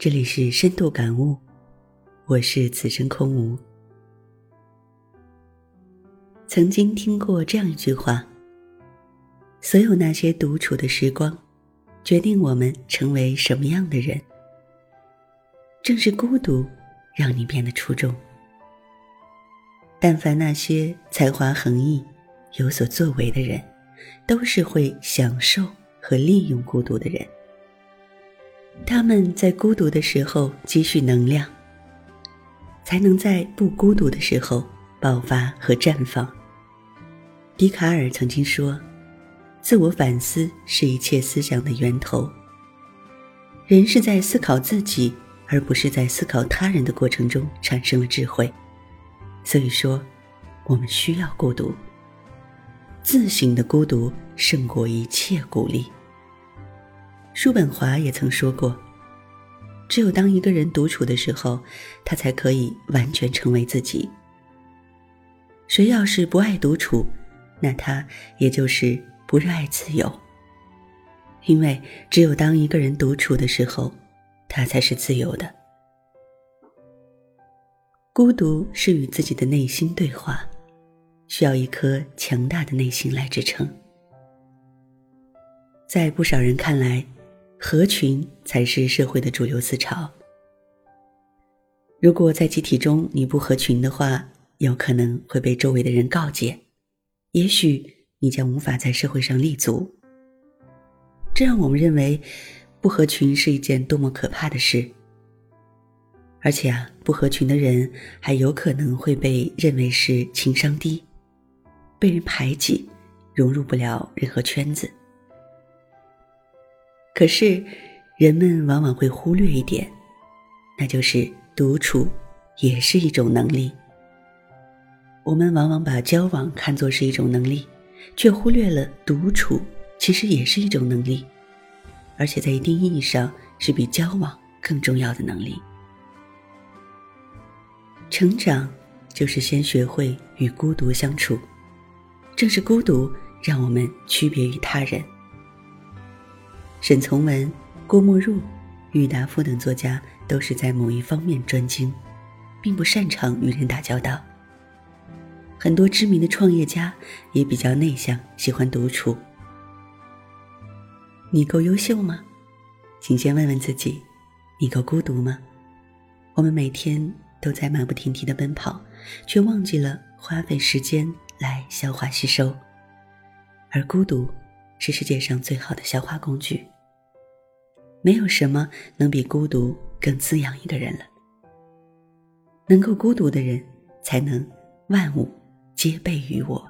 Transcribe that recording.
这里是深度感悟，我是此生空无。曾经听过这样一句话：所有那些独处的时光，决定我们成为什么样的人。正是孤独，让你变得出众。但凡那些才华横溢、有所作为的人，都是会享受和利用孤独的人。他们在孤独的时候积蓄能量，才能在不孤独的时候爆发和绽放。笛卡尔曾经说：“自我反思是一切思想的源头。”人是在思考自己，而不是在思考他人的过程中产生了智慧。所以说，我们需要孤独。自省的孤独胜过一切鼓励。叔本华也曾说过：“只有当一个人独处的时候，他才可以完全成为自己。谁要是不爱独处，那他也就是不热爱自由。因为只有当一个人独处的时候，他才是自由的。孤独是与自己的内心对话，需要一颗强大的内心来支撑。在不少人看来，合群才是社会的主流思潮。如果在集体中你不合群的话，有可能会被周围的人告诫，也许你将无法在社会上立足。这让我们认为，不合群是一件多么可怕的事。而且啊，不合群的人还有可能会被认为是情商低，被人排挤，融入不了任何圈子。可是，人们往往会忽略一点，那就是独处也是一种能力。我们往往把交往看作是一种能力，却忽略了独处其实也是一种能力，而且在一定意义上是比交往更重要的能力。成长就是先学会与孤独相处，正是孤独让我们区别于他人。沈从文、郭沫若、郁达夫等作家都是在某一方面专精，并不擅长与人打交道。很多知名的创业家也比较内向，喜欢独处。你够优秀吗？请先问问自己，你够孤独吗？我们每天都在马不停蹄的奔跑，却忘记了花费时间来消化吸收，而孤独。是世界上最好的消化工具。没有什么能比孤独更滋养一个人了。能够孤独的人，才能万物皆备于我。